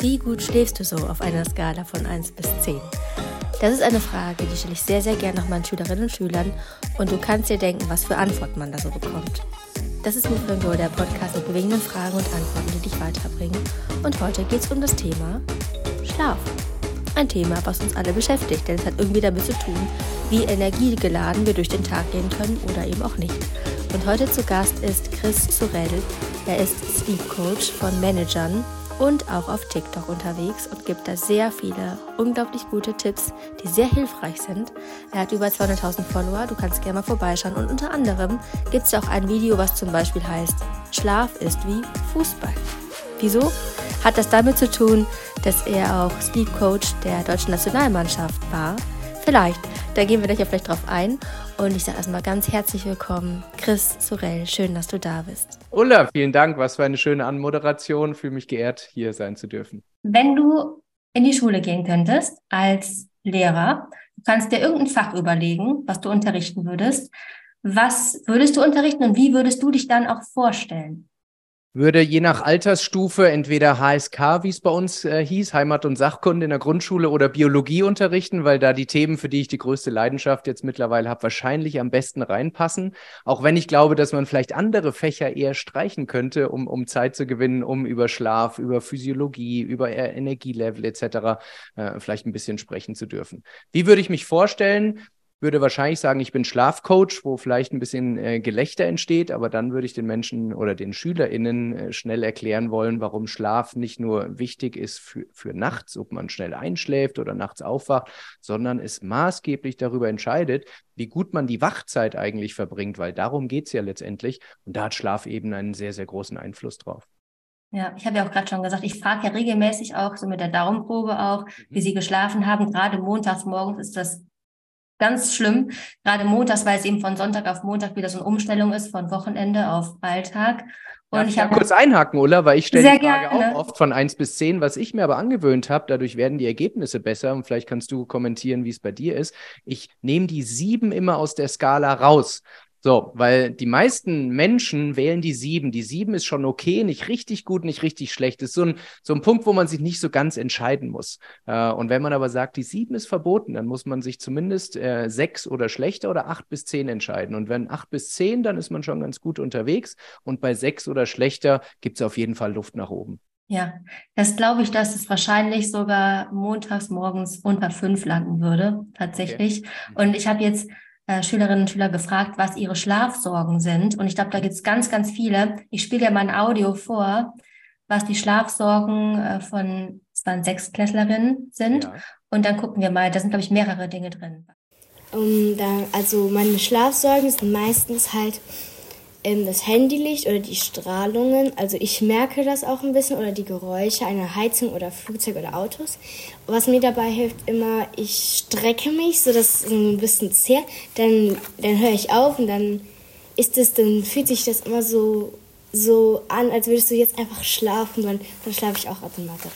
Wie gut schläfst du so auf einer Skala von 1 bis 10? Das ist eine Frage, die stelle ich sehr, sehr gerne nach meinen Schülerinnen und Schülern und du kannst dir denken, was für Antworten man da so bekommt. Das ist Move Go, der Podcast mit bewegenden Fragen und Antworten, die dich weiterbringen. Und heute geht es um das Thema Schlaf. Ein Thema, was uns alle beschäftigt, denn es hat irgendwie damit zu tun, wie energiegeladen wir durch den Tag gehen können oder eben auch nicht. Und heute zu Gast ist Chris Sorel. Er ist Sleep Coach von Managern und auch auf TikTok unterwegs und gibt da sehr viele unglaublich gute Tipps, die sehr hilfreich sind. Er hat über 200.000 Follower, du kannst gerne mal vorbeischauen und unter anderem gibt es auch ein Video, was zum Beispiel heißt, Schlaf ist wie Fußball. Wieso? Hat das damit zu tun, dass er auch Sleep Coach der deutschen Nationalmannschaft war? Vielleicht, da gehen wir gleich vielleicht drauf ein. Und ich sage erstmal ganz herzlich willkommen, Chris Sorel. Schön, dass du da bist. Ulla, vielen Dank. Was für eine schöne Anmoderation. Fühle mich geehrt, hier sein zu dürfen. Wenn du in die Schule gehen könntest als Lehrer, du kannst dir irgendein Fach überlegen, was du unterrichten würdest. Was würdest du unterrichten und wie würdest du dich dann auch vorstellen? Würde je nach Altersstufe entweder HSK, wie es bei uns äh, hieß, Heimat- und Sachkunde in der Grundschule oder Biologie unterrichten, weil da die Themen, für die ich die größte Leidenschaft jetzt mittlerweile habe, wahrscheinlich am besten reinpassen. Auch wenn ich glaube, dass man vielleicht andere Fächer eher streichen könnte, um, um Zeit zu gewinnen, um über Schlaf, über Physiologie, über Energielevel etc. Äh, vielleicht ein bisschen sprechen zu dürfen. Wie würde ich mich vorstellen? Würde wahrscheinlich sagen, ich bin Schlafcoach, wo vielleicht ein bisschen äh, Gelächter entsteht, aber dann würde ich den Menschen oder den SchülerInnen äh, schnell erklären wollen, warum Schlaf nicht nur wichtig ist für, für nachts, ob man schnell einschläft oder nachts aufwacht, sondern es maßgeblich darüber entscheidet, wie gut man die Wachzeit eigentlich verbringt, weil darum geht es ja letztendlich. Und da hat Schlaf eben einen sehr, sehr großen Einfluss drauf. Ja, ich habe ja auch gerade schon gesagt, ich frage ja regelmäßig auch so mit der Daumenprobe auch, wie mhm. Sie geschlafen haben. Gerade montags morgens ist das ganz schlimm. Gerade montags, weil es eben von Sonntag auf Montag wieder so eine Umstellung ist, von Wochenende auf Alltag. Und Darf ich habe kurz einhaken, Ulla, weil ich stelle die Frage gerne. auch oft von 1 bis 10, was ich mir aber angewöhnt habe, dadurch werden die Ergebnisse besser und vielleicht kannst du kommentieren, wie es bei dir ist. Ich nehme die sieben immer aus der Skala raus. So, weil die meisten Menschen wählen die sieben. Die sieben ist schon okay, nicht richtig gut, nicht richtig schlecht. Das ist so ein, so ein Punkt, wo man sich nicht so ganz entscheiden muss. Äh, und wenn man aber sagt, die sieben ist verboten, dann muss man sich zumindest äh, sechs oder schlechter oder acht bis zehn entscheiden. Und wenn acht bis zehn, dann ist man schon ganz gut unterwegs. Und bei sechs oder schlechter gibt es auf jeden Fall Luft nach oben. Ja, das glaube ich, dass es wahrscheinlich sogar montags morgens unter fünf landen würde, tatsächlich. Okay. Und ich habe jetzt äh, Schülerinnen und Schüler gefragt, was ihre Schlafsorgen sind. Und ich glaube, da gibt es ganz, ganz viele. Ich spiele ja mein Audio vor, was die Schlafsorgen äh, von, es waren Sechsklässlerinnen sind. Ja. Und dann gucken wir mal, da sind, glaube ich, mehrere Dinge drin. Um, da, also meine Schlafsorgen sind meistens halt ähm, das Handylicht oder die Strahlungen. Also ich merke das auch ein bisschen oder die Geräusche einer Heizung oder Flugzeug oder Autos. Was mir dabei hilft immer, ich strecke mich, so dass es ein bisschen zehrt. Dann, dann höre ich auf und dann ist es, dann fühlt sich das immer so, so an, als würdest du jetzt einfach schlafen. Dann, dann schlafe ich auch automatisch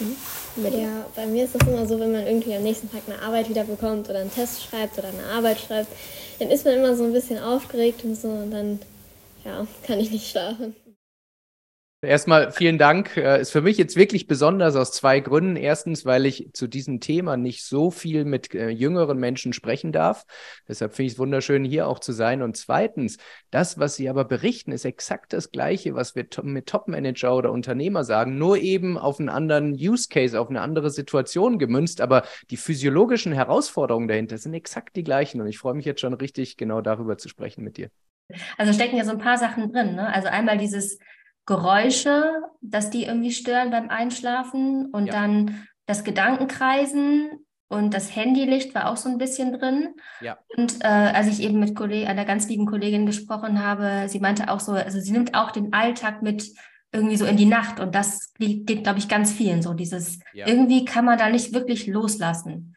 mhm. Ja, bei mir ist das immer so, wenn man irgendwie am nächsten Tag eine Arbeit wieder bekommt oder einen Test schreibt oder eine Arbeit schreibt, dann ist man immer so ein bisschen aufgeregt und so und dann ja, kann ich nicht schlafen. Erstmal vielen Dank. Äh, ist für mich jetzt wirklich besonders aus zwei Gründen. Erstens, weil ich zu diesem Thema nicht so viel mit äh, jüngeren Menschen sprechen darf. Deshalb finde ich es wunderschön, hier auch zu sein. Und zweitens, das, was Sie aber berichten, ist exakt das Gleiche, was wir mit Top-Manager oder Unternehmer sagen, nur eben auf einen anderen Use Case, auf eine andere Situation gemünzt. Aber die physiologischen Herausforderungen dahinter sind exakt die gleichen. Und ich freue mich jetzt schon richtig, genau darüber zu sprechen mit dir. Also stecken ja so ein paar Sachen drin. Ne? Also einmal dieses Geräusche, dass die irgendwie stören beim Einschlafen und ja. dann das Gedankenkreisen und das Handylicht war auch so ein bisschen drin. Ja. Und äh, als ich eben mit Kolleg einer ganz lieben Kollegin gesprochen habe, sie meinte auch so, also sie nimmt auch den Alltag mit irgendwie so in die Nacht und das geht, glaube ich, ganz vielen so. Dieses ja. irgendwie kann man da nicht wirklich loslassen.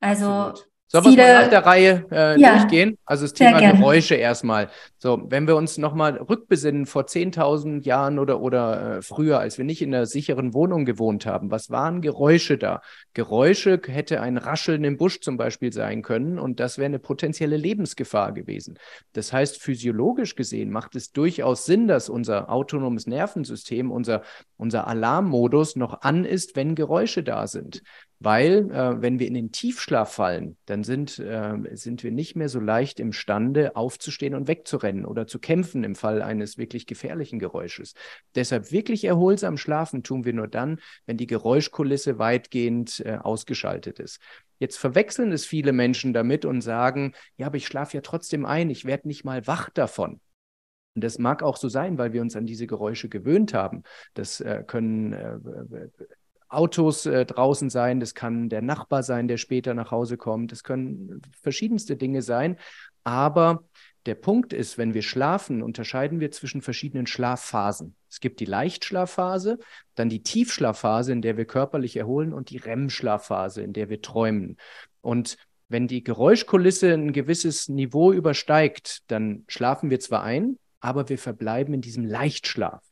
Also Absolut. Sollen wir mal nach der Reihe äh, ja, durchgehen? Also das Thema Geräusche erstmal. So, wenn wir uns nochmal rückbesinnen vor 10.000 Jahren oder, oder äh, früher, als wir nicht in einer sicheren Wohnung gewohnt haben, was waren Geräusche da? Geräusche hätte ein Rascheln im Busch zum Beispiel sein können und das wäre eine potenzielle Lebensgefahr gewesen. Das heißt, physiologisch gesehen macht es durchaus Sinn, dass unser autonomes Nervensystem, unser, unser Alarmmodus noch an ist, wenn Geräusche da sind. Weil, äh, wenn wir in den Tiefschlaf fallen, dann sind, äh, sind wir nicht mehr so leicht imstande, aufzustehen und wegzurennen oder zu kämpfen im Fall eines wirklich gefährlichen Geräusches. Deshalb wirklich erholsam schlafen tun wir nur dann, wenn die Geräuschkulisse weitgehend äh, ausgeschaltet ist. Jetzt verwechseln es viele Menschen damit und sagen, ja, aber ich schlafe ja trotzdem ein, ich werde nicht mal wach davon. Und das mag auch so sein, weil wir uns an diese Geräusche gewöhnt haben. Das äh, können äh, Autos äh, draußen sein, das kann der Nachbar sein, der später nach Hause kommt, das können verschiedenste Dinge sein. Aber der Punkt ist, wenn wir schlafen, unterscheiden wir zwischen verschiedenen Schlafphasen. Es gibt die Leichtschlafphase, dann die Tiefschlafphase, in der wir körperlich erholen, und die REM-Schlafphase, in der wir träumen. Und wenn die Geräuschkulisse ein gewisses Niveau übersteigt, dann schlafen wir zwar ein, aber wir verbleiben in diesem Leichtschlaf.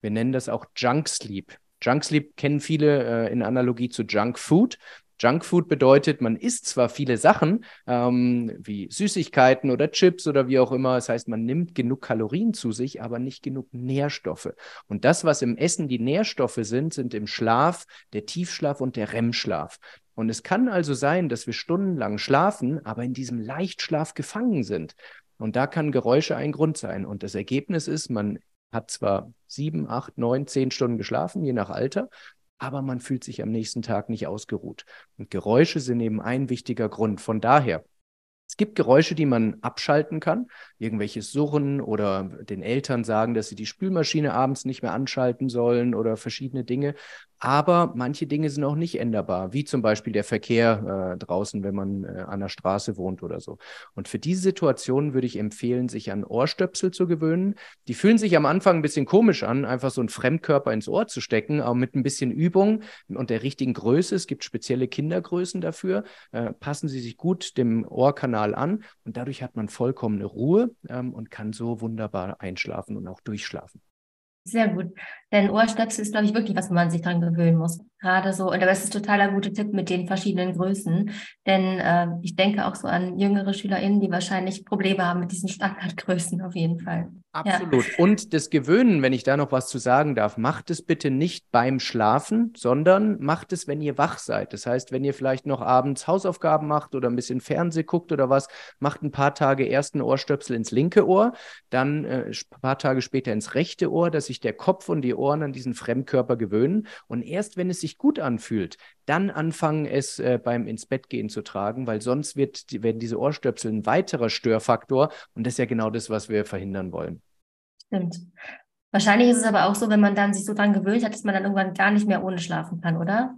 Wir nennen das auch Junk Sleep. Junk Sleep kennen viele äh, in Analogie zu Junk Food. Junk Food bedeutet, man isst zwar viele Sachen, ähm, wie Süßigkeiten oder Chips oder wie auch immer. Das heißt, man nimmt genug Kalorien zu sich, aber nicht genug Nährstoffe. Und das, was im Essen die Nährstoffe sind, sind im Schlaf der Tiefschlaf und der REM-Schlaf. Und es kann also sein, dass wir stundenlang schlafen, aber in diesem Leichtschlaf gefangen sind. Und da kann Geräusche ein Grund sein. Und das Ergebnis ist, man hat zwar sieben, acht, neun, zehn Stunden geschlafen, je nach Alter, aber man fühlt sich am nächsten Tag nicht ausgeruht. Und Geräusche sind eben ein wichtiger Grund. Von daher, es gibt Geräusche, die man abschalten kann, irgendwelches Surren oder den Eltern sagen, dass sie die Spülmaschine abends nicht mehr anschalten sollen oder verschiedene Dinge. Aber manche Dinge sind auch nicht änderbar, wie zum Beispiel der Verkehr äh, draußen, wenn man äh, an der Straße wohnt oder so. Und für diese Situation würde ich empfehlen, sich an Ohrstöpsel zu gewöhnen. Die fühlen sich am Anfang ein bisschen komisch an, einfach so einen Fremdkörper ins Ohr zu stecken, aber mit ein bisschen Übung und der richtigen Größe. Es gibt spezielle Kindergrößen dafür. Äh, passen Sie sich gut dem Ohrkanal an und dadurch hat man vollkommene Ruhe ähm, und kann so wunderbar einschlafen und auch durchschlafen. Sehr gut. Denn Ohrstöpsel ist, glaube ich, wirklich was, wo man sich dran gewöhnen muss. Gerade so, und das ist totaler guter Tipp mit den verschiedenen Größen. Denn äh, ich denke auch so an jüngere SchülerInnen, die wahrscheinlich Probleme haben mit diesen Standardgrößen auf jeden Fall. Absolut. Ja. Und das Gewöhnen, wenn ich da noch was zu sagen darf, macht es bitte nicht beim Schlafen, sondern macht es, wenn ihr wach seid. Das heißt, wenn ihr vielleicht noch abends Hausaufgaben macht oder ein bisschen Fernseh guckt oder was, macht ein paar Tage erst ein Ohrstöpsel ins linke Ohr, dann äh, ein paar Tage später ins rechte Ohr, dass sich der Kopf und die Ohren an diesen Fremdkörper gewöhnen. Und erst wenn es sich gut anfühlt, dann anfangen, es äh, beim ins Bett gehen zu tragen, weil sonst wird, werden diese Ohrstöpsel ein weiterer Störfaktor. Und das ist ja genau das, was wir verhindern wollen. Stimmt. Wahrscheinlich ist es aber auch so, wenn man dann sich so dran gewöhnt hat, dass man dann irgendwann gar nicht mehr ohne schlafen kann, oder?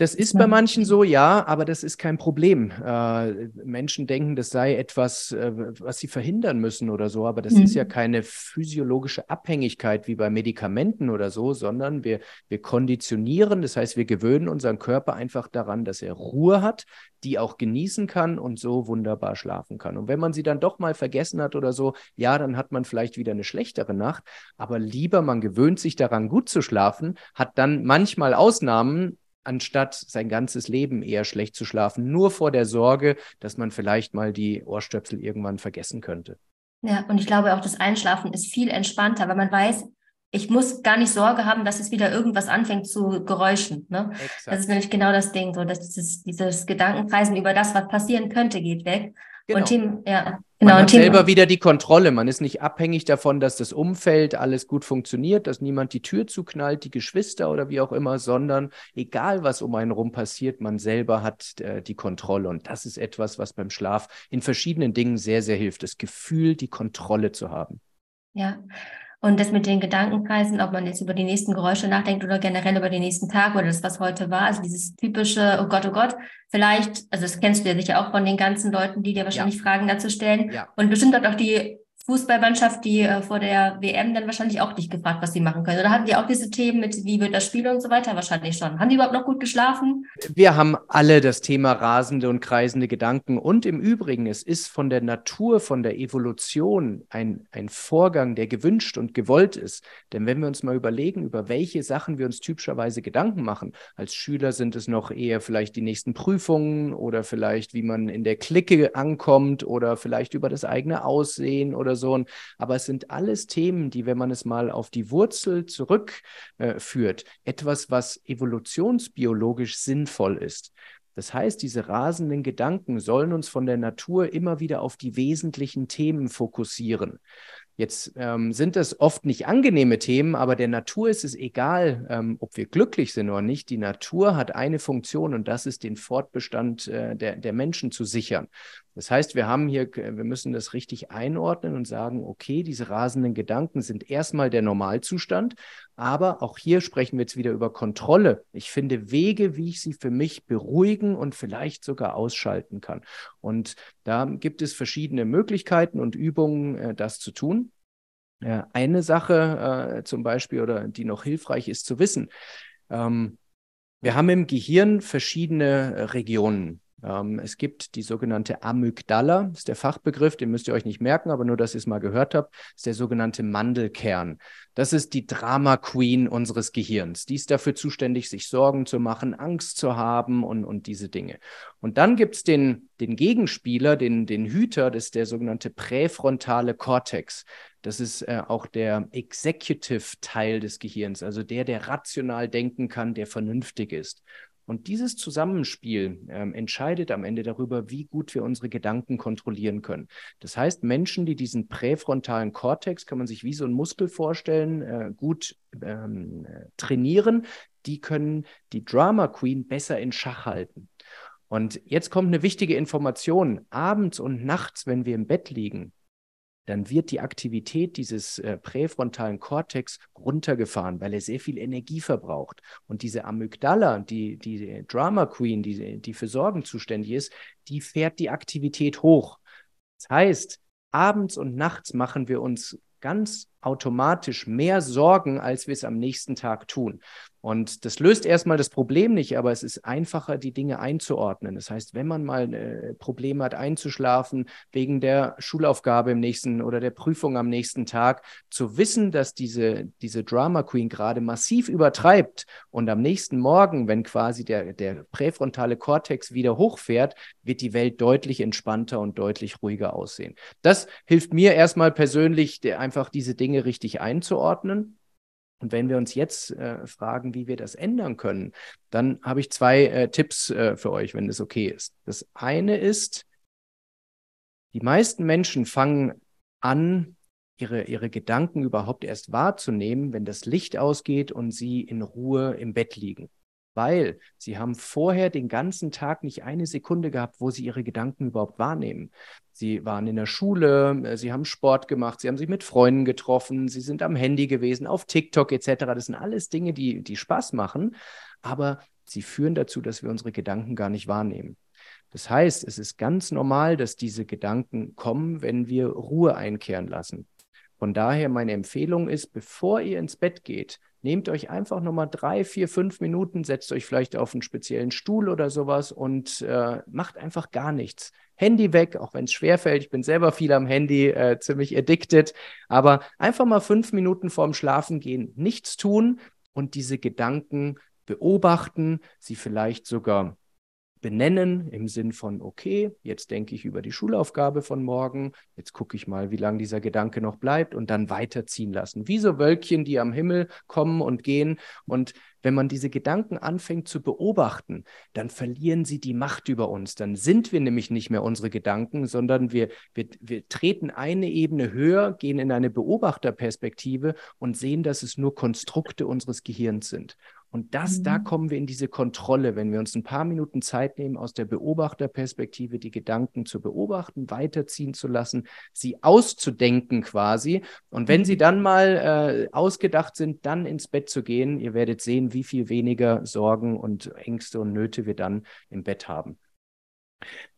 Das ist bei manchen so, ja, aber das ist kein Problem. Äh, Menschen denken, das sei etwas, äh, was sie verhindern müssen oder so, aber das mhm. ist ja mhm. keine physiologische Abhängigkeit wie bei Medikamenten oder so, sondern wir, wir konditionieren, das heißt, wir gewöhnen unseren Körper einfach daran, dass er Ruhe hat, die auch genießen kann und so wunderbar schlafen kann. Und wenn man sie dann doch mal vergessen hat oder so, ja, dann hat man vielleicht wieder eine schlechtere Nacht, aber lieber man gewöhnt sich daran, gut zu schlafen, hat dann manchmal Ausnahmen, anstatt sein ganzes Leben eher schlecht zu schlafen, nur vor der Sorge, dass man vielleicht mal die Ohrstöpsel irgendwann vergessen könnte. Ja, und ich glaube auch, das Einschlafen ist viel entspannter, weil man weiß, ich muss gar nicht Sorge haben, dass es wieder irgendwas anfängt zu Geräuschen. Ne? Das ist nämlich genau das Ding, so dass dieses, dieses Gedankenkreisen über das, was passieren könnte, geht weg. Genau. Und Team, ja, Genau, man hat selber wieder die Kontrolle. Man ist nicht abhängig davon, dass das Umfeld alles gut funktioniert, dass niemand die Tür zuknallt, die Geschwister oder wie auch immer, sondern egal, was um einen herum passiert, man selber hat äh, die Kontrolle. Und das ist etwas, was beim Schlaf in verschiedenen Dingen sehr, sehr hilft. Das Gefühl, die Kontrolle zu haben. Ja, und das mit den Gedankenkreisen, ob man jetzt über die nächsten Geräusche nachdenkt oder generell über den nächsten Tag oder das, was heute war, also dieses typische, oh Gott, oh Gott, vielleicht, also das kennst du ja sicher auch von den ganzen Leuten, die dir wahrscheinlich ja. Fragen dazu stellen. Ja. Und bestimmt hat auch die Fußballmannschaft, die äh, vor der WM dann wahrscheinlich auch nicht gefragt, was sie machen können. Oder hatten die auch diese Themen mit, wie wird das Spiel und so weiter? Wahrscheinlich schon. Haben die überhaupt noch gut geschlafen? Wir haben alle das Thema rasende und kreisende Gedanken. Und im Übrigen, es ist von der Natur, von der Evolution ein, ein Vorgang, der gewünscht und gewollt ist. Denn wenn wir uns mal überlegen, über welche Sachen wir uns typischerweise Gedanken machen, als Schüler sind es noch eher vielleicht die nächsten Prüfungen oder vielleicht, wie man in der Clique ankommt oder vielleicht über das eigene Aussehen oder Person. Aber es sind alles Themen, die, wenn man es mal auf die Wurzel zurückführt, äh, etwas, was evolutionsbiologisch sinnvoll ist. Das heißt, diese rasenden Gedanken sollen uns von der Natur immer wieder auf die wesentlichen Themen fokussieren. Jetzt ähm, sind das oft nicht angenehme Themen, aber der Natur ist es egal, ähm, ob wir glücklich sind oder nicht. Die Natur hat eine Funktion und das ist den Fortbestand äh, der, der Menschen zu sichern. Das heißt, wir haben hier, wir müssen das richtig einordnen und sagen, okay, diese rasenden Gedanken sind erstmal der Normalzustand, aber auch hier sprechen wir jetzt wieder über Kontrolle. Ich finde Wege, wie ich sie für mich beruhigen und vielleicht sogar ausschalten kann. Und da gibt es verschiedene Möglichkeiten und Übungen, äh, das zu tun. Eine Sache äh, zum Beispiel oder die noch hilfreich ist zu wissen. Ähm, wir haben im Gehirn verschiedene Regionen. Ähm, es gibt die sogenannte Amygdala, ist der Fachbegriff, den müsst ihr euch nicht merken, aber nur, dass ihr es mal gehört habt, ist der sogenannte Mandelkern. Das ist die Drama Queen unseres Gehirns. Die ist dafür zuständig, sich Sorgen zu machen, Angst zu haben und, und diese Dinge. Und dann gibt es den, den Gegenspieler, den, den Hüter, das ist der sogenannte präfrontale Kortex. Das ist äh, auch der Executive-Teil des Gehirns, also der, der rational denken kann, der vernünftig ist. Und dieses Zusammenspiel ähm, entscheidet am Ende darüber, wie gut wir unsere Gedanken kontrollieren können. Das heißt, Menschen, die diesen präfrontalen Kortex, kann man sich wie so ein Muskel vorstellen, äh, gut ähm, trainieren, die können die Drama Queen besser in Schach halten. Und jetzt kommt eine wichtige Information. Abends und nachts, wenn wir im Bett liegen, dann wird die Aktivität dieses äh, präfrontalen Kortex runtergefahren, weil er sehr viel Energie verbraucht. Und diese Amygdala, die, die Drama Queen, die, die für Sorgen zuständig ist, die fährt die Aktivität hoch. Das heißt, abends und nachts machen wir uns ganz automatisch mehr Sorgen, als wir es am nächsten Tag tun. Und das löst erstmal das Problem nicht, aber es ist einfacher, die Dinge einzuordnen. Das heißt, wenn man mal äh, Probleme hat, einzuschlafen, wegen der Schulaufgabe im nächsten oder der Prüfung am nächsten Tag, zu wissen, dass diese, diese Drama Queen gerade massiv übertreibt und am nächsten Morgen, wenn quasi der, der präfrontale Kortex wieder hochfährt, wird die Welt deutlich entspannter und deutlich ruhiger aussehen. Das hilft mir erstmal persönlich, einfach diese Dinge richtig einzuordnen. Und wenn wir uns jetzt äh, fragen, wie wir das ändern können, dann habe ich zwei äh, Tipps äh, für euch, wenn das okay ist. Das eine ist, die meisten Menschen fangen an, ihre, ihre Gedanken überhaupt erst wahrzunehmen, wenn das Licht ausgeht und sie in Ruhe im Bett liegen weil sie haben vorher den ganzen Tag nicht eine Sekunde gehabt, wo sie ihre Gedanken überhaupt wahrnehmen. Sie waren in der Schule, äh, sie haben Sport gemacht, sie haben sich mit Freunden getroffen, sie sind am Handy gewesen, auf TikTok etc. Das sind alles Dinge, die, die Spaß machen, aber sie führen dazu, dass wir unsere Gedanken gar nicht wahrnehmen. Das heißt, es ist ganz normal, dass diese Gedanken kommen, wenn wir Ruhe einkehren lassen. Von daher meine Empfehlung ist, bevor ihr ins Bett geht, nehmt euch einfach nochmal drei, vier, fünf Minuten, setzt euch vielleicht auf einen speziellen Stuhl oder sowas und äh, macht einfach gar nichts. Handy weg, auch wenn es schwerfällt. Ich bin selber viel am Handy, äh, ziemlich addicted. Aber einfach mal fünf Minuten vorm Schlafen gehen, nichts tun und diese Gedanken beobachten, sie vielleicht sogar benennen im Sinn von, okay, jetzt denke ich über die Schulaufgabe von morgen, jetzt gucke ich mal, wie lange dieser Gedanke noch bleibt und dann weiterziehen lassen. Wie so Wölkchen, die am Himmel kommen und gehen. Und wenn man diese Gedanken anfängt zu beobachten, dann verlieren sie die Macht über uns. Dann sind wir nämlich nicht mehr unsere Gedanken, sondern wir, wir, wir treten eine Ebene höher, gehen in eine Beobachterperspektive und sehen, dass es nur Konstrukte unseres Gehirns sind. Und das, mhm. da kommen wir in diese Kontrolle, wenn wir uns ein paar Minuten Zeit nehmen, aus der Beobachterperspektive die Gedanken zu beobachten, weiterziehen zu lassen, sie auszudenken quasi. Und wenn mhm. sie dann mal äh, ausgedacht sind, dann ins Bett zu gehen. Ihr werdet sehen, wie viel weniger Sorgen und Ängste und Nöte wir dann im Bett haben.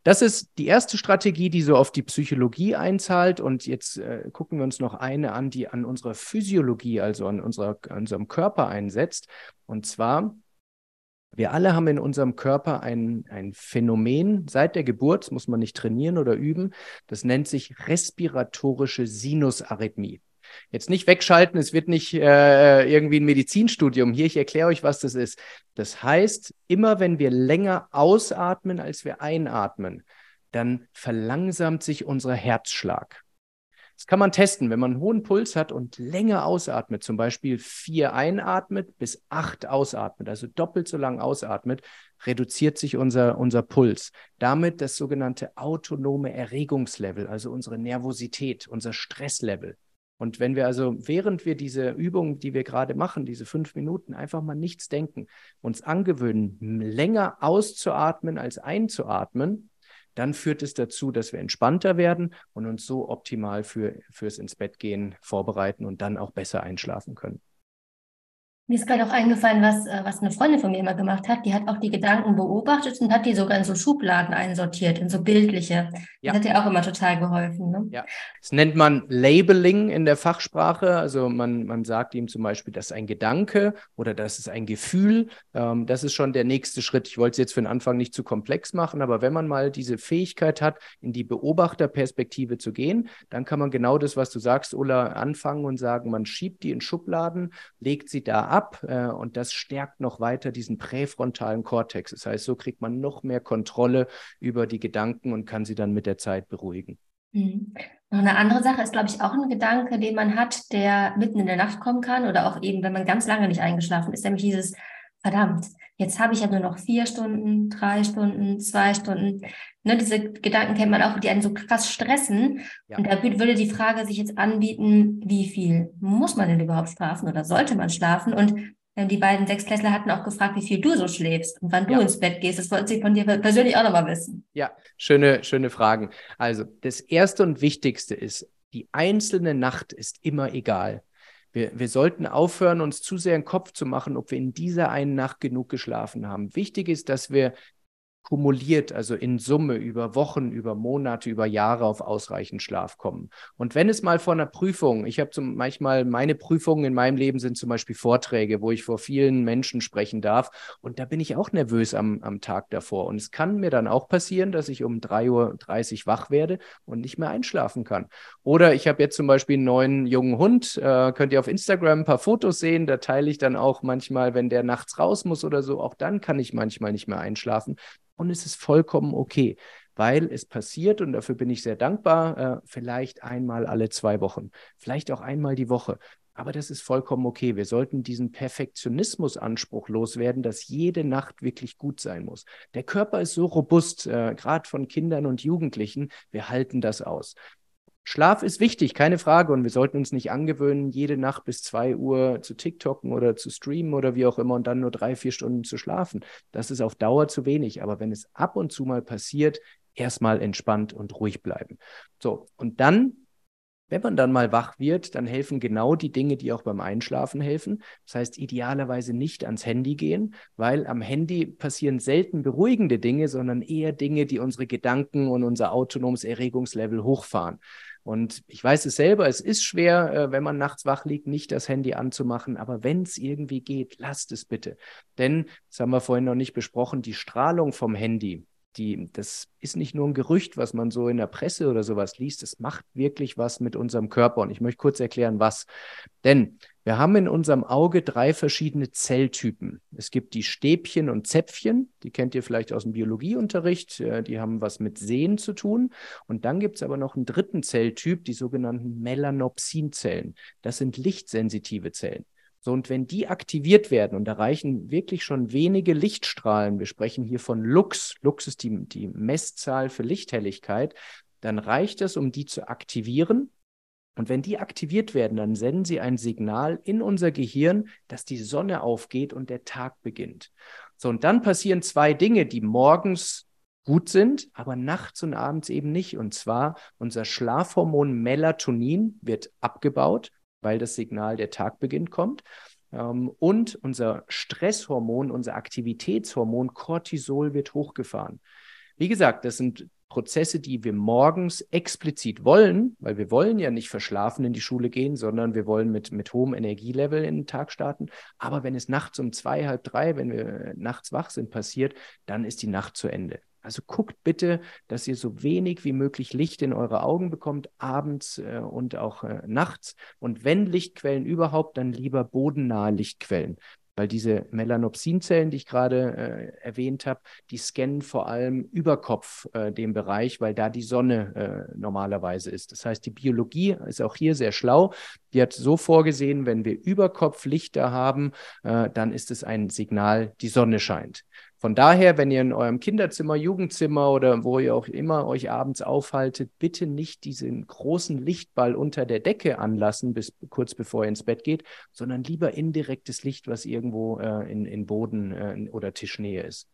Das ist die erste Strategie, die so auf die Psychologie einzahlt. Und jetzt äh, gucken wir uns noch eine an, die an unserer Physiologie, also an, unserer, an unserem Körper einsetzt. Und zwar, wir alle haben in unserem Körper ein, ein Phänomen seit der Geburt, das muss man nicht trainieren oder üben, das nennt sich respiratorische Sinusarrhythmie. Jetzt nicht wegschalten, es wird nicht äh, irgendwie ein Medizinstudium hier. Ich erkläre euch, was das ist. Das heißt, immer wenn wir länger ausatmen, als wir einatmen, dann verlangsamt sich unser Herzschlag. Das kann man testen, wenn man einen hohen Puls hat und länger ausatmet, zum Beispiel vier einatmet bis acht ausatmet, also doppelt so lang ausatmet, reduziert sich unser, unser Puls. Damit das sogenannte autonome Erregungslevel, also unsere Nervosität, unser Stresslevel. Und wenn wir also, während wir diese Übung, die wir gerade machen, diese fünf Minuten, einfach mal nichts denken, uns angewöhnen, länger auszuatmen als einzuatmen, dann führt es dazu, dass wir entspannter werden und uns so optimal für, fürs ins Bett gehen vorbereiten und dann auch besser einschlafen können. Mir ist gerade auch eingefallen, was, äh, was eine Freundin von mir immer gemacht hat. Die hat auch die Gedanken beobachtet und hat die sogar in so Schubladen einsortiert, in so bildliche. Ja. Das hat ihr auch immer total geholfen. Ne? Ja, das nennt man Labeling in der Fachsprache. Also man, man sagt ihm zum Beispiel, das ist ein Gedanke oder das ist ein Gefühl. Ähm, das ist schon der nächste Schritt. Ich wollte es jetzt für den Anfang nicht zu komplex machen, aber wenn man mal diese Fähigkeit hat, in die Beobachterperspektive zu gehen, dann kann man genau das, was du sagst, Ulla, anfangen und sagen, man schiebt die in Schubladen, legt sie da ab äh, und das stärkt noch weiter diesen präfrontalen Kortex. Das heißt, so kriegt man noch mehr Kontrolle über die Gedanken und kann sie dann mit der Zeit beruhigen. Mhm. Noch eine andere Sache ist, glaube ich, auch ein Gedanke, den man hat, der mitten in der Nacht kommen kann oder auch eben, wenn man ganz lange nicht eingeschlafen ist, nämlich dieses, verdammt, jetzt habe ich ja nur noch vier Stunden, drei Stunden, zwei Stunden. Ne, diese Gedanken kennt man auch, die einen so krass stressen. Ja. Und da würde die Frage sich jetzt anbieten, wie viel muss man denn überhaupt schlafen oder sollte man schlafen? Und ähm, die beiden Sechsklässler hatten auch gefragt, wie viel du so schläfst und wann du ja. ins Bett gehst. Das wollten sie von dir persönlich auch nochmal wissen. Ja, schöne, schöne Fragen. Also das Erste und Wichtigste ist, die einzelne Nacht ist immer egal. Wir, wir sollten aufhören, uns zu sehr den Kopf zu machen, ob wir in dieser einen Nacht genug geschlafen haben. Wichtig ist, dass wir kumuliert, also in Summe über Wochen, über Monate, über Jahre auf ausreichend Schlaf kommen. Und wenn es mal vor einer Prüfung, ich habe zum manchmal meine Prüfungen in meinem Leben sind zum Beispiel Vorträge, wo ich vor vielen Menschen sprechen darf. Und da bin ich auch nervös am, am Tag davor. Und es kann mir dann auch passieren, dass ich um 3.30 Uhr wach werde und nicht mehr einschlafen kann. Oder ich habe jetzt zum Beispiel einen neuen jungen Hund, äh, könnt ihr auf Instagram ein paar Fotos sehen. Da teile ich dann auch manchmal, wenn der nachts raus muss oder so, auch dann kann ich manchmal nicht mehr einschlafen. Und es ist vollkommen okay, weil es passiert, und dafür bin ich sehr dankbar, äh, vielleicht einmal alle zwei Wochen, vielleicht auch einmal die Woche. Aber das ist vollkommen okay. Wir sollten diesen Perfektionismusanspruch loswerden, dass jede Nacht wirklich gut sein muss. Der Körper ist so robust, äh, gerade von Kindern und Jugendlichen. Wir halten das aus. Schlaf ist wichtig, keine Frage. Und wir sollten uns nicht angewöhnen, jede Nacht bis zwei Uhr zu TikToken oder zu streamen oder wie auch immer und dann nur drei, vier Stunden zu schlafen. Das ist auf Dauer zu wenig. Aber wenn es ab und zu mal passiert, erstmal entspannt und ruhig bleiben. So, und dann wenn man dann mal wach wird, dann helfen genau die Dinge, die auch beim Einschlafen helfen. Das heißt, idealerweise nicht ans Handy gehen, weil am Handy passieren selten beruhigende Dinge, sondern eher Dinge, die unsere Gedanken und unser autonomes Erregungslevel hochfahren. Und ich weiß es selber, es ist schwer, äh, wenn man nachts wach liegt, nicht das Handy anzumachen. Aber wenn es irgendwie geht, lasst es bitte. Denn, das haben wir vorhin noch nicht besprochen, die Strahlung vom Handy, die, das ist nicht nur ein Gerücht, was man so in der Presse oder sowas liest. Es macht wirklich was mit unserem Körper. Und ich möchte kurz erklären, was. Denn wir haben in unserem Auge drei verschiedene Zelltypen. Es gibt die Stäbchen und Zäpfchen, die kennt ihr vielleicht aus dem Biologieunterricht, äh, die haben was mit Sehen zu tun. Und dann gibt es aber noch einen dritten Zelltyp, die sogenannten Melanopsinzellen. Das sind lichtsensitive Zellen. So, und wenn die aktiviert werden und erreichen wirklich schon wenige Lichtstrahlen, wir sprechen hier von Lux, Lux ist die, die Messzahl für Lichthelligkeit, dann reicht es, um die zu aktivieren. Und wenn die aktiviert werden, dann senden sie ein Signal in unser Gehirn, dass die Sonne aufgeht und der Tag beginnt. So, und dann passieren zwei Dinge, die morgens gut sind, aber nachts und abends eben nicht. Und zwar unser Schlafhormon Melatonin wird abgebaut weil das Signal der Tagbeginn kommt. Ähm, und unser Stresshormon, unser Aktivitätshormon Cortisol wird hochgefahren. Wie gesagt, das sind Prozesse, die wir morgens explizit wollen, weil wir wollen ja nicht verschlafen in die Schule gehen, sondern wir wollen mit, mit hohem Energielevel in den Tag starten. Aber wenn es nachts um zwei, halb drei, wenn wir nachts wach sind, passiert, dann ist die Nacht zu Ende. Also guckt bitte, dass ihr so wenig wie möglich Licht in eure Augen bekommt, abends äh, und auch äh, nachts. Und wenn Lichtquellen überhaupt, dann lieber bodennahe Lichtquellen weil diese Melanopsinzellen, die ich gerade äh, erwähnt habe, die scannen vor allem über Kopf äh, den Bereich, weil da die Sonne äh, normalerweise ist. Das heißt, die Biologie ist auch hier sehr schlau. Die hat so vorgesehen, wenn wir über Kopf Lichter haben, äh, dann ist es ein Signal, die Sonne scheint. Von daher, wenn ihr in eurem Kinderzimmer, Jugendzimmer oder wo ihr auch immer euch abends aufhaltet, bitte nicht diesen großen Lichtball unter der Decke anlassen, bis kurz bevor ihr ins Bett geht, sondern lieber indirektes Licht, was irgendwo äh, in, in Boden äh, oder Tischnähe ist.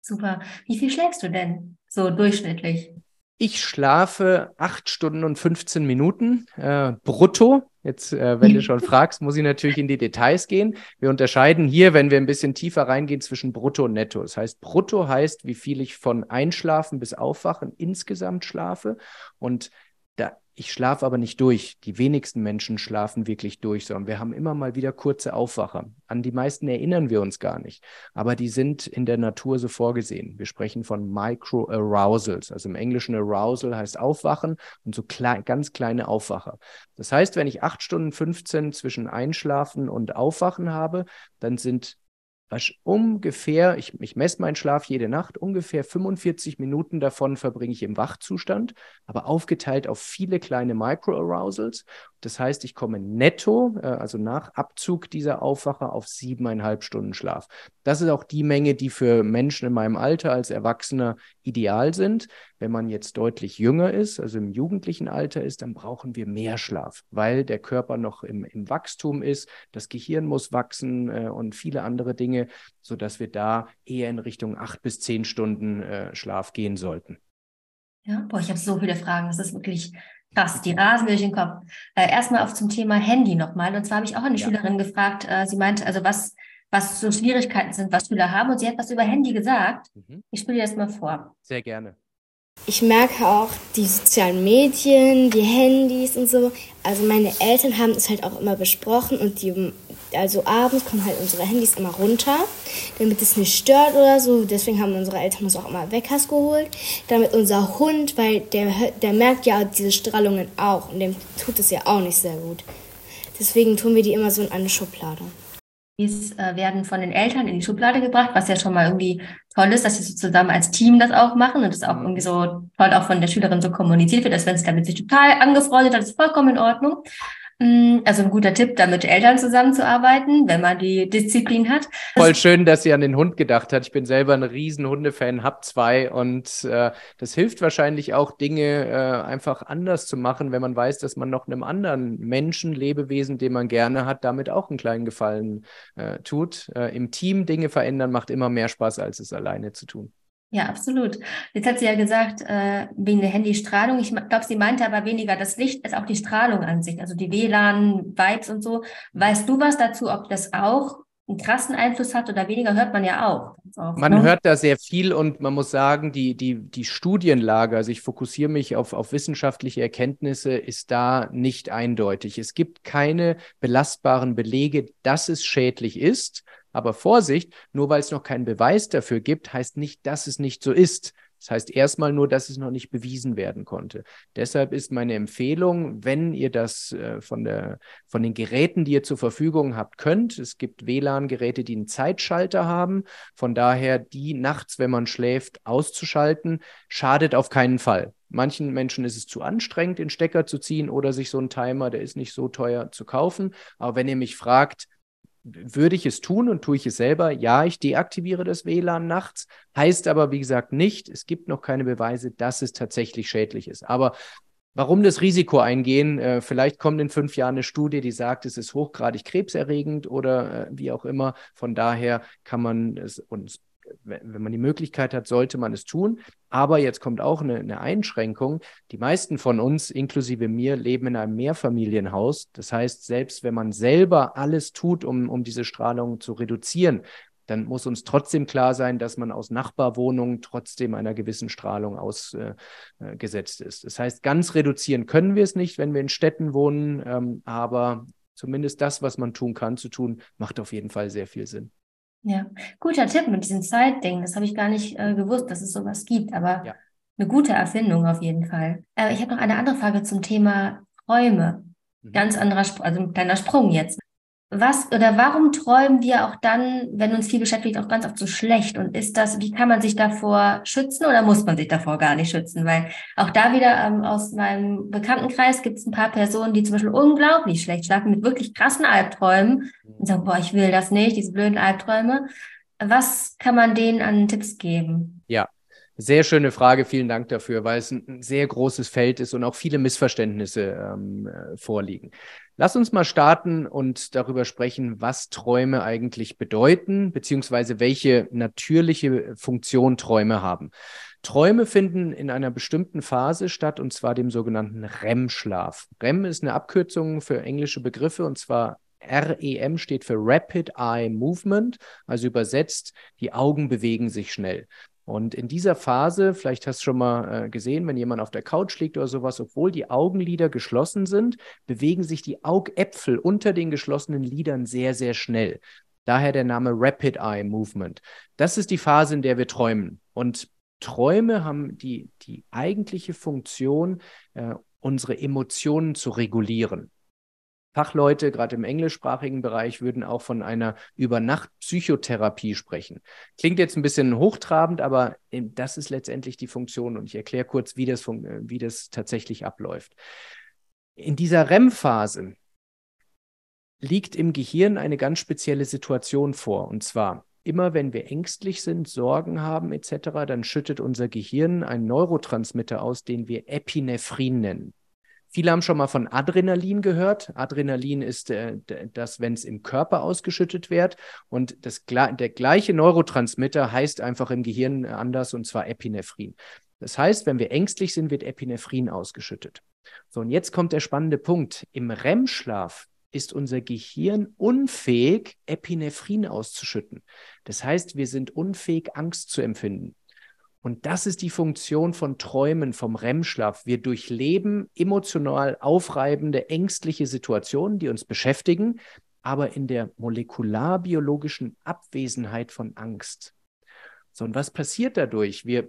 Super. Wie viel schläfst du denn so durchschnittlich? Ich schlafe acht Stunden und 15 Minuten äh, brutto. Jetzt, äh, wenn du schon fragst, muss ich natürlich in die Details gehen. Wir unterscheiden hier, wenn wir ein bisschen tiefer reingehen, zwischen Brutto und Netto. Das heißt, Brutto heißt, wie viel ich von Einschlafen bis Aufwachen insgesamt schlafe. Und ich schlafe aber nicht durch. Die wenigsten Menschen schlafen wirklich durch, sondern wir haben immer mal wieder kurze Aufwacher. An die meisten erinnern wir uns gar nicht. Aber die sind in der Natur so vorgesehen. Wir sprechen von Micro-Arousals. Also im Englischen Arousal heißt Aufwachen und so klein, ganz kleine Aufwacher. Das heißt, wenn ich acht Stunden 15 zwischen Einschlafen und Aufwachen habe, dann sind ungefähr, ich, ich messe meinen Schlaf jede Nacht, ungefähr 45 Minuten davon verbringe ich im Wachzustand, aber aufgeteilt auf viele kleine Micro-Arousals. Das heißt, ich komme netto, äh, also nach Abzug dieser Aufwacher, auf siebeneinhalb Stunden Schlaf. Das ist auch die Menge, die für Menschen in meinem Alter als Erwachsener ideal sind. Wenn man jetzt deutlich jünger ist, also im jugendlichen Alter ist, dann brauchen wir mehr Schlaf, weil der Körper noch im, im Wachstum ist, das Gehirn muss wachsen äh, und viele andere Dinge, sodass wir da eher in Richtung acht bis zehn Stunden äh, Schlaf gehen sollten. Ja, boah, ich habe so viele Fragen. Das ist wirklich Krass, die rasen durch den Kopf. Äh, erstmal auf zum Thema Handy nochmal. Und zwar habe ich auch eine ja. Schülerin gefragt, äh, sie meinte, also was, was so Schwierigkeiten sind, was Schüler haben. Und sie hat was über Handy gesagt. Mhm. Ich spiele dir das mal vor. Sehr gerne. Ich merke auch die sozialen Medien, die Handys und so. Also meine Eltern haben es halt auch immer besprochen und die also abends kommen halt unsere Handys immer runter, damit es nicht stört oder so. Deswegen haben unsere Eltern uns auch immer Weckers geholt. Damit unser Hund, weil der, der merkt ja diese Strahlungen auch und dem tut es ja auch nicht sehr gut. Deswegen tun wir die immer so in eine Schublade. Dies äh, werden von den Eltern in die Schublade gebracht, was ja schon mal irgendwie toll ist, dass sie so zusammen als Team das auch machen und das auch irgendwie so toll auch von der Schülerin so kommuniziert wird, dass wenn sie damit sich total angefreundet hat, ist vollkommen in Ordnung. Mm, also ein guter Tipp, da mit Eltern zusammenzuarbeiten, wenn man die Disziplin hat. Voll schön, dass sie an den Hund gedacht hat. Ich bin selber ein riesen Hundefan, hab zwei und äh, das hilft wahrscheinlich auch, Dinge äh, einfach anders zu machen, wenn man weiß, dass man noch einem anderen Menschen, Lebewesen, den man gerne hat, damit auch einen kleinen Gefallen äh, tut. Äh, Im Team Dinge verändern macht immer mehr Spaß, als es alleine zu tun. Ja, absolut. Jetzt hat sie ja gesagt, äh, wegen der Handystrahlung. Ich glaube, sie meinte aber weniger das Licht als auch die Strahlung an sich, also die WLAN-Vibes und so. Weißt du was dazu, ob das auch einen krassen Einfluss hat oder weniger, hört man ja auch. auch man ne? hört da sehr viel und man muss sagen, die, die, die Studienlage, also ich fokussiere mich auf, auf wissenschaftliche Erkenntnisse, ist da nicht eindeutig. Es gibt keine belastbaren Belege, dass es schädlich ist. Aber Vorsicht, nur weil es noch keinen Beweis dafür gibt, heißt nicht, dass es nicht so ist. Das heißt erstmal nur, dass es noch nicht bewiesen werden konnte. Deshalb ist meine Empfehlung, wenn ihr das äh, von, der, von den Geräten, die ihr zur Verfügung habt, könnt, es gibt WLAN-Geräte, die einen Zeitschalter haben, von daher die nachts, wenn man schläft, auszuschalten, schadet auf keinen Fall. Manchen Menschen ist es zu anstrengend, den Stecker zu ziehen oder sich so einen Timer, der ist nicht so teuer zu kaufen. Aber wenn ihr mich fragt, würde ich es tun und tue ich es selber? Ja, ich deaktiviere das WLAN nachts. Heißt aber, wie gesagt, nicht, es gibt noch keine Beweise, dass es tatsächlich schädlich ist. Aber warum das Risiko eingehen? Äh, vielleicht kommt in fünf Jahren eine Studie, die sagt, es ist hochgradig krebserregend oder äh, wie auch immer. Von daher kann man es uns wenn man die Möglichkeit hat, sollte man es tun. Aber jetzt kommt auch eine, eine, Einschränkung. Die meisten von uns, inklusive mir, leben in einem Mehrfamilienhaus. Das heißt, selbst wenn man selber alles tut, um, um diese Strahlung zu reduzieren, dann muss uns trotzdem klar sein, dass man aus Nachbarwohnungen trotzdem einer gewissen Strahlung ausgesetzt äh, ist. Das heißt, ganz reduzieren können wir es nicht, wenn wir in Städten wohnen, ähm, aber zumindest das, was man tun kann, zu tun, macht auf jeden Fall sehr viel Sinn. Ja, guter Tipp mit diesem Zeitding. Das habe ich gar nicht äh, gewusst, dass es sowas gibt, aber ja. eine gute Erfindung auf jeden Fall. Äh, ich habe noch eine andere Frage zum Thema Träume. Mhm. Ganz anderer, also ein kleiner Sprung jetzt was oder warum träumen wir auch dann, wenn uns viel beschäftigt, auch ganz oft so schlecht? Und ist das, wie kann man sich davor schützen oder muss man sich davor gar nicht schützen? Weil auch da wieder ähm, aus meinem Bekanntenkreis gibt es ein paar Personen, die zum Beispiel unglaublich schlecht schlafen mit wirklich krassen Albträumen und sagen, boah, ich will das nicht, diese blöden Albträume. Was kann man denen an Tipps geben? Ja, sehr schöne Frage, vielen Dank dafür, weil es ein sehr großes Feld ist und auch viele Missverständnisse ähm, äh, vorliegen. Lass uns mal starten und darüber sprechen, was Träume eigentlich bedeuten, beziehungsweise welche natürliche Funktion Träume haben. Träume finden in einer bestimmten Phase statt, und zwar dem sogenannten REM-Schlaf. REM ist eine Abkürzung für englische Begriffe, und zwar REM steht für Rapid Eye Movement, also übersetzt, die Augen bewegen sich schnell. Und in dieser Phase, vielleicht hast du schon mal äh, gesehen, wenn jemand auf der Couch liegt oder sowas, obwohl die Augenlider geschlossen sind, bewegen sich die Augäpfel unter den geschlossenen Lidern sehr, sehr schnell. Daher der Name Rapid Eye Movement. Das ist die Phase, in der wir träumen. Und Träume haben die, die eigentliche Funktion, äh, unsere Emotionen zu regulieren. Fachleute, gerade im englischsprachigen Bereich, würden auch von einer Übernacht-Psychotherapie sprechen. Klingt jetzt ein bisschen hochtrabend, aber das ist letztendlich die Funktion und ich erkläre kurz, wie das, wie das tatsächlich abläuft. In dieser REM-Phase liegt im Gehirn eine ganz spezielle Situation vor. Und zwar, immer wenn wir ängstlich sind, Sorgen haben etc., dann schüttet unser Gehirn einen Neurotransmitter aus, den wir Epinephrin nennen. Viele haben schon mal von Adrenalin gehört. Adrenalin ist äh, das, wenn es im Körper ausgeschüttet wird. Und das, der gleiche Neurotransmitter heißt einfach im Gehirn anders, und zwar Epinephrin. Das heißt, wenn wir ängstlich sind, wird Epinephrin ausgeschüttet. So, und jetzt kommt der spannende Punkt. Im REM-Schlaf ist unser Gehirn unfähig, Epinephrin auszuschütten. Das heißt, wir sind unfähig, Angst zu empfinden. Und das ist die Funktion von Träumen, vom REM-Schlaf. Wir durchleben emotional aufreibende, ängstliche Situationen, die uns beschäftigen, aber in der molekularbiologischen Abwesenheit von Angst. So, und was passiert dadurch? Wir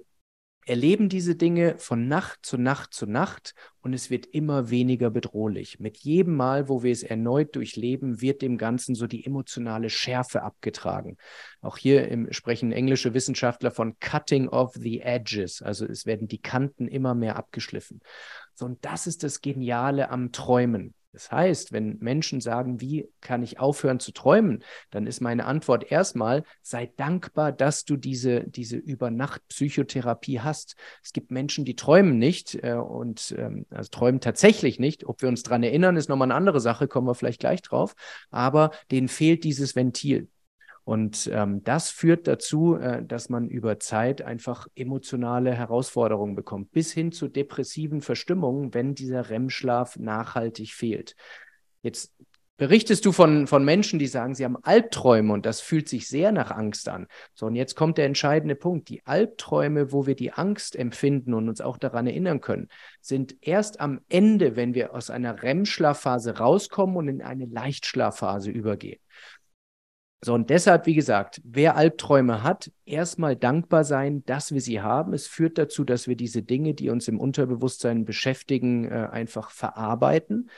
erleben diese Dinge von Nacht zu Nacht zu Nacht und es wird immer weniger bedrohlich. Mit jedem Mal, wo wir es erneut durchleben, wird dem Ganzen so die emotionale Schärfe abgetragen. Auch hier im, sprechen englische Wissenschaftler von Cutting of the Edges, also es werden die Kanten immer mehr abgeschliffen. So, und das ist das Geniale am Träumen. Das heißt, wenn Menschen sagen, wie kann ich aufhören zu träumen, dann ist meine Antwort erstmal, sei dankbar, dass du diese, diese Übernacht-Psychotherapie hast. Es gibt Menschen, die träumen nicht äh, und ähm, also träumen tatsächlich nicht. Ob wir uns daran erinnern, ist nochmal eine andere Sache, kommen wir vielleicht gleich drauf. Aber denen fehlt dieses Ventil. Und ähm, das führt dazu, äh, dass man über Zeit einfach emotionale Herausforderungen bekommt, bis hin zu depressiven Verstimmungen, wenn dieser REM-Schlaf nachhaltig fehlt. Jetzt berichtest du von, von Menschen, die sagen, sie haben Albträume und das fühlt sich sehr nach Angst an. So, und jetzt kommt der entscheidende Punkt. Die Albträume, wo wir die Angst empfinden und uns auch daran erinnern können, sind erst am Ende, wenn wir aus einer REM-Schlafphase rauskommen und in eine Leichtschlafphase übergehen. So, und deshalb, wie gesagt, wer Albträume hat, erstmal dankbar sein, dass wir sie haben. Es führt dazu, dass wir diese Dinge, die uns im Unterbewusstsein beschäftigen, äh, einfach verarbeiten,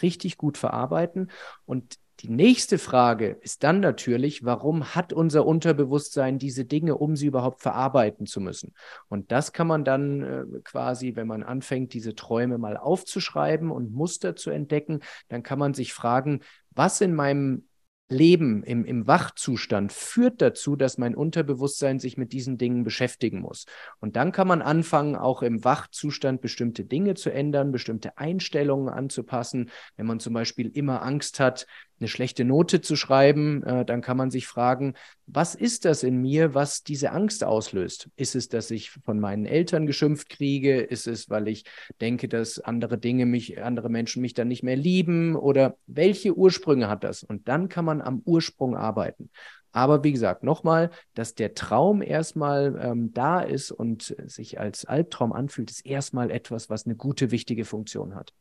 richtig gut verarbeiten. Und die nächste Frage ist dann natürlich, warum hat unser Unterbewusstsein diese Dinge, um sie überhaupt verarbeiten zu müssen? Und das kann man dann äh, quasi, wenn man anfängt, diese Träume mal aufzuschreiben und Muster zu entdecken, dann kann man sich fragen, was in meinem Leben im, im Wachzustand führt dazu, dass mein Unterbewusstsein sich mit diesen Dingen beschäftigen muss. Und dann kann man anfangen, auch im Wachzustand bestimmte Dinge zu ändern, bestimmte Einstellungen anzupassen. Wenn man zum Beispiel immer Angst hat, eine schlechte Note zu schreiben, äh, dann kann man sich fragen, was ist das in mir, was diese Angst auslöst? Ist es, dass ich von meinen Eltern geschimpft kriege? Ist es, weil ich denke, dass andere Dinge mich, andere Menschen mich dann nicht mehr lieben? Oder welche Ursprünge hat das? Und dann kann man am Ursprung arbeiten. Aber wie gesagt, nochmal, dass der Traum erstmal ähm, da ist und sich als Albtraum anfühlt, ist erstmal etwas, was eine gute, wichtige Funktion hat.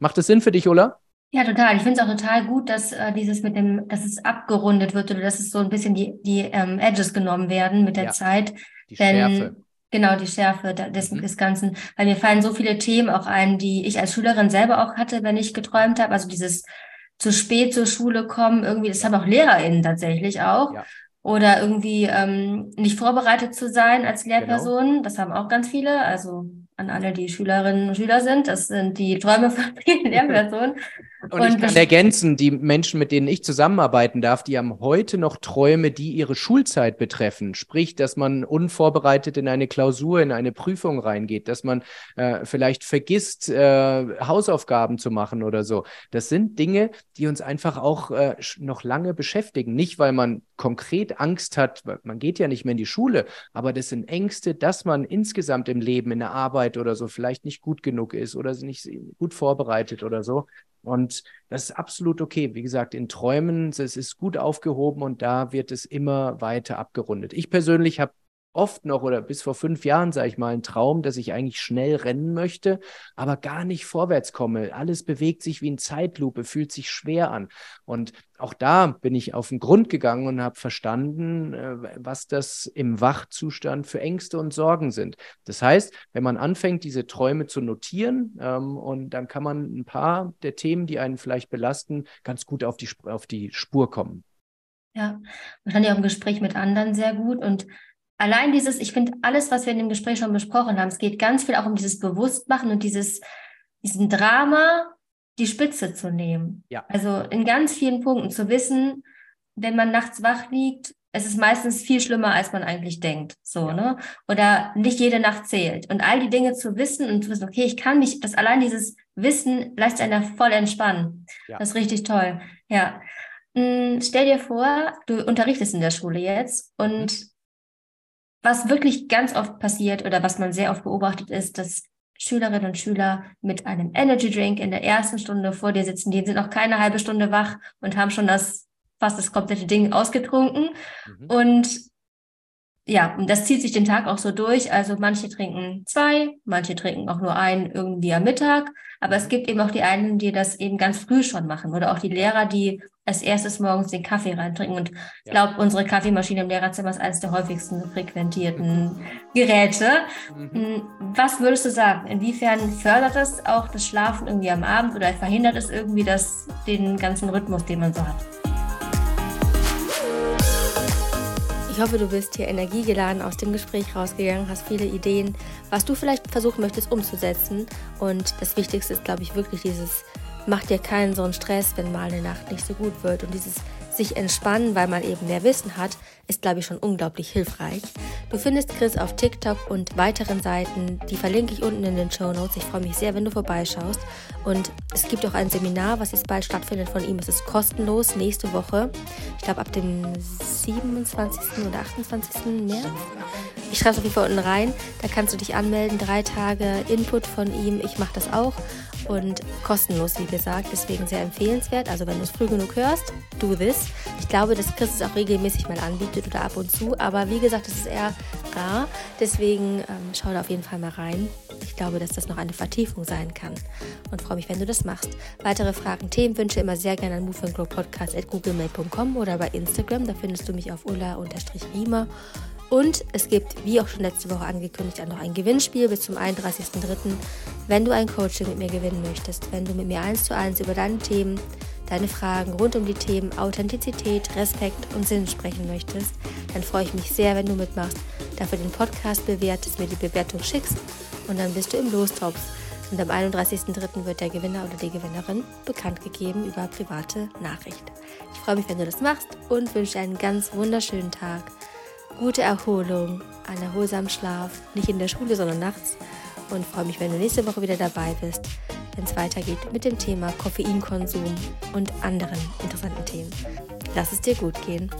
Macht es Sinn für dich, Ulla? Ja, total. Ich finde es auch total gut, dass äh, dieses mit dem, dass es abgerundet wird oder dass es so ein bisschen die, die ähm, Edges genommen werden mit der ja, Zeit. Die Denn, Schärfe. Genau, die Schärfe des, mhm. des Ganzen. Weil mir fallen so viele Themen auch ein, die ich als Schülerin selber auch hatte, wenn ich geträumt habe. Also dieses zu spät zur Schule kommen, irgendwie, das haben auch LehrerInnen tatsächlich auch. Ja. Oder irgendwie ähm, nicht vorbereitet zu sein als. Lehrperson. Genau. Das haben auch ganz viele. Also an alle, die Schülerinnen und Schüler sind. Das sind die Träume von vielen Lehrpersonen. Und, und ich kann ergänzen, die Menschen, mit denen ich zusammenarbeiten darf, die haben heute noch Träume, die ihre Schulzeit betreffen. Sprich, dass man unvorbereitet in eine Klausur, in eine Prüfung reingeht, dass man äh, vielleicht vergisst, äh, Hausaufgaben zu machen oder so. Das sind Dinge, die uns einfach auch äh, noch lange beschäftigen. Nicht, weil man konkret Angst hat, man geht ja nicht mehr in die Schule, aber das sind Ängste, dass man insgesamt im Leben, in der Arbeit oder so vielleicht nicht gut genug ist oder nicht gut vorbereitet oder so. Und das ist absolut okay. Wie gesagt, in Träumen, es ist gut aufgehoben und da wird es immer weiter abgerundet. Ich persönlich habe oft noch oder bis vor fünf Jahren, sage ich mal, einen Traum, dass ich eigentlich schnell rennen möchte, aber gar nicht vorwärts komme. Alles bewegt sich wie in Zeitlupe, fühlt sich schwer an. Und auch da bin ich auf den Grund gegangen und habe verstanden, äh, was das im Wachzustand für Ängste und Sorgen sind. Das heißt, wenn man anfängt, diese Träume zu notieren, ähm, und dann kann man ein paar der Themen, die einen vielleicht belasten, ganz gut auf die, auf die Spur kommen. Ja, wahrscheinlich auch im Gespräch mit anderen sehr gut und allein dieses, ich finde alles, was wir in dem Gespräch schon besprochen haben, es geht ganz viel auch um dieses Bewusstmachen und dieses, diesen Drama, die Spitze zu nehmen. Ja. Also in ganz vielen Punkten zu wissen, wenn man nachts wach liegt, es ist meistens viel schlimmer, als man eigentlich denkt. So, ja. ne? Oder nicht jede Nacht zählt. Und all die Dinge zu wissen und zu wissen, okay, ich kann mich, das allein dieses Wissen lässt einen voll entspannen. Ja. Das ist richtig toll. Ja. Hm, stell dir vor, du unterrichtest in der Schule jetzt und mhm was wirklich ganz oft passiert oder was man sehr oft beobachtet ist, dass Schülerinnen und Schüler mit einem Energy Drink in der ersten Stunde vor dir sitzen. Die sind noch keine halbe Stunde wach und haben schon das fast das komplette Ding ausgetrunken. Mhm. Und ja, und das zieht sich den Tag auch so durch. Also manche trinken zwei, manche trinken auch nur einen irgendwie am Mittag. Aber es gibt eben auch die einen, die das eben ganz früh schon machen. Oder auch die Lehrer, die als erstes morgens den Kaffee reintrinken. Und ich glaube, unsere Kaffeemaschine im Lehrerzimmer ist eines der häufigsten frequentierten Geräte. Mhm. Hm, was würdest du sagen? Inwiefern fördert das auch das Schlafen irgendwie am Abend oder verhindert es irgendwie das, den ganzen Rhythmus, den man so hat? Ich hoffe, du bist hier energiegeladen aus dem Gespräch rausgegangen, hast viele Ideen, was du vielleicht versuchen möchtest umzusetzen. Und das Wichtigste ist, glaube ich, wirklich dieses, mach dir keinen so einen Stress, wenn mal eine Nacht nicht so gut wird. Und dieses sich entspannen, weil man eben mehr Wissen hat, ist, glaube ich, schon unglaublich hilfreich. Du findest Chris auf TikTok und weiteren Seiten. Die verlinke ich unten in den Show Notes. Ich freue mich sehr, wenn du vorbeischaust. Und es gibt auch ein Seminar, was jetzt bald stattfindet von ihm. Es ist kostenlos nächste Woche. Ich glaube, ab dem 27. oder 28. März. Ich schreibe es auf jeden Fall unten rein. Da kannst du dich anmelden. Drei Tage Input von ihm. Ich mache das auch und kostenlos, wie gesagt. Deswegen sehr empfehlenswert. Also wenn du es früh genug hörst, do this. Ich glaube, dass Chris es auch regelmäßig mal anbietet oder ab und zu. Aber wie gesagt, es ist eher rar. Deswegen ähm, schau da auf jeden Fall mal rein. Ich glaube, dass das noch eine Vertiefung sein kann. Und freue mich, wenn du das machst. Weitere Fragen, Themenwünsche immer sehr gerne an moveandgrowpodcast.googlemail.com oder bei Instagram. Da findest du mich auf ulla-riemer. Und es gibt, wie auch schon letzte Woche angekündigt, auch noch ein Gewinnspiel bis zum 31.03. Wenn du ein Coaching mit mir gewinnen möchtest, wenn du mit mir eins zu eins über deine Themen, deine Fragen rund um die Themen Authentizität, Respekt und Sinn sprechen möchtest, dann freue ich mich sehr, wenn du mitmachst, dafür den Podcast bewertest, mir die Bewertung schickst und dann bist du im Lostopf. Und am 31.03. wird der Gewinner oder die Gewinnerin bekannt gegeben über private Nachricht. Ich freue mich, wenn du das machst und wünsche einen ganz wunderschönen Tag gute Erholung, einen erholsamen Schlaf, nicht in der Schule, sondern nachts und freue mich, wenn du nächste Woche wieder dabei bist, wenn es weitergeht mit dem Thema Koffeinkonsum und anderen interessanten Themen. Lass es dir gut gehen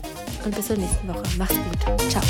und bis zur nächsten Woche. Mach's gut. Ciao.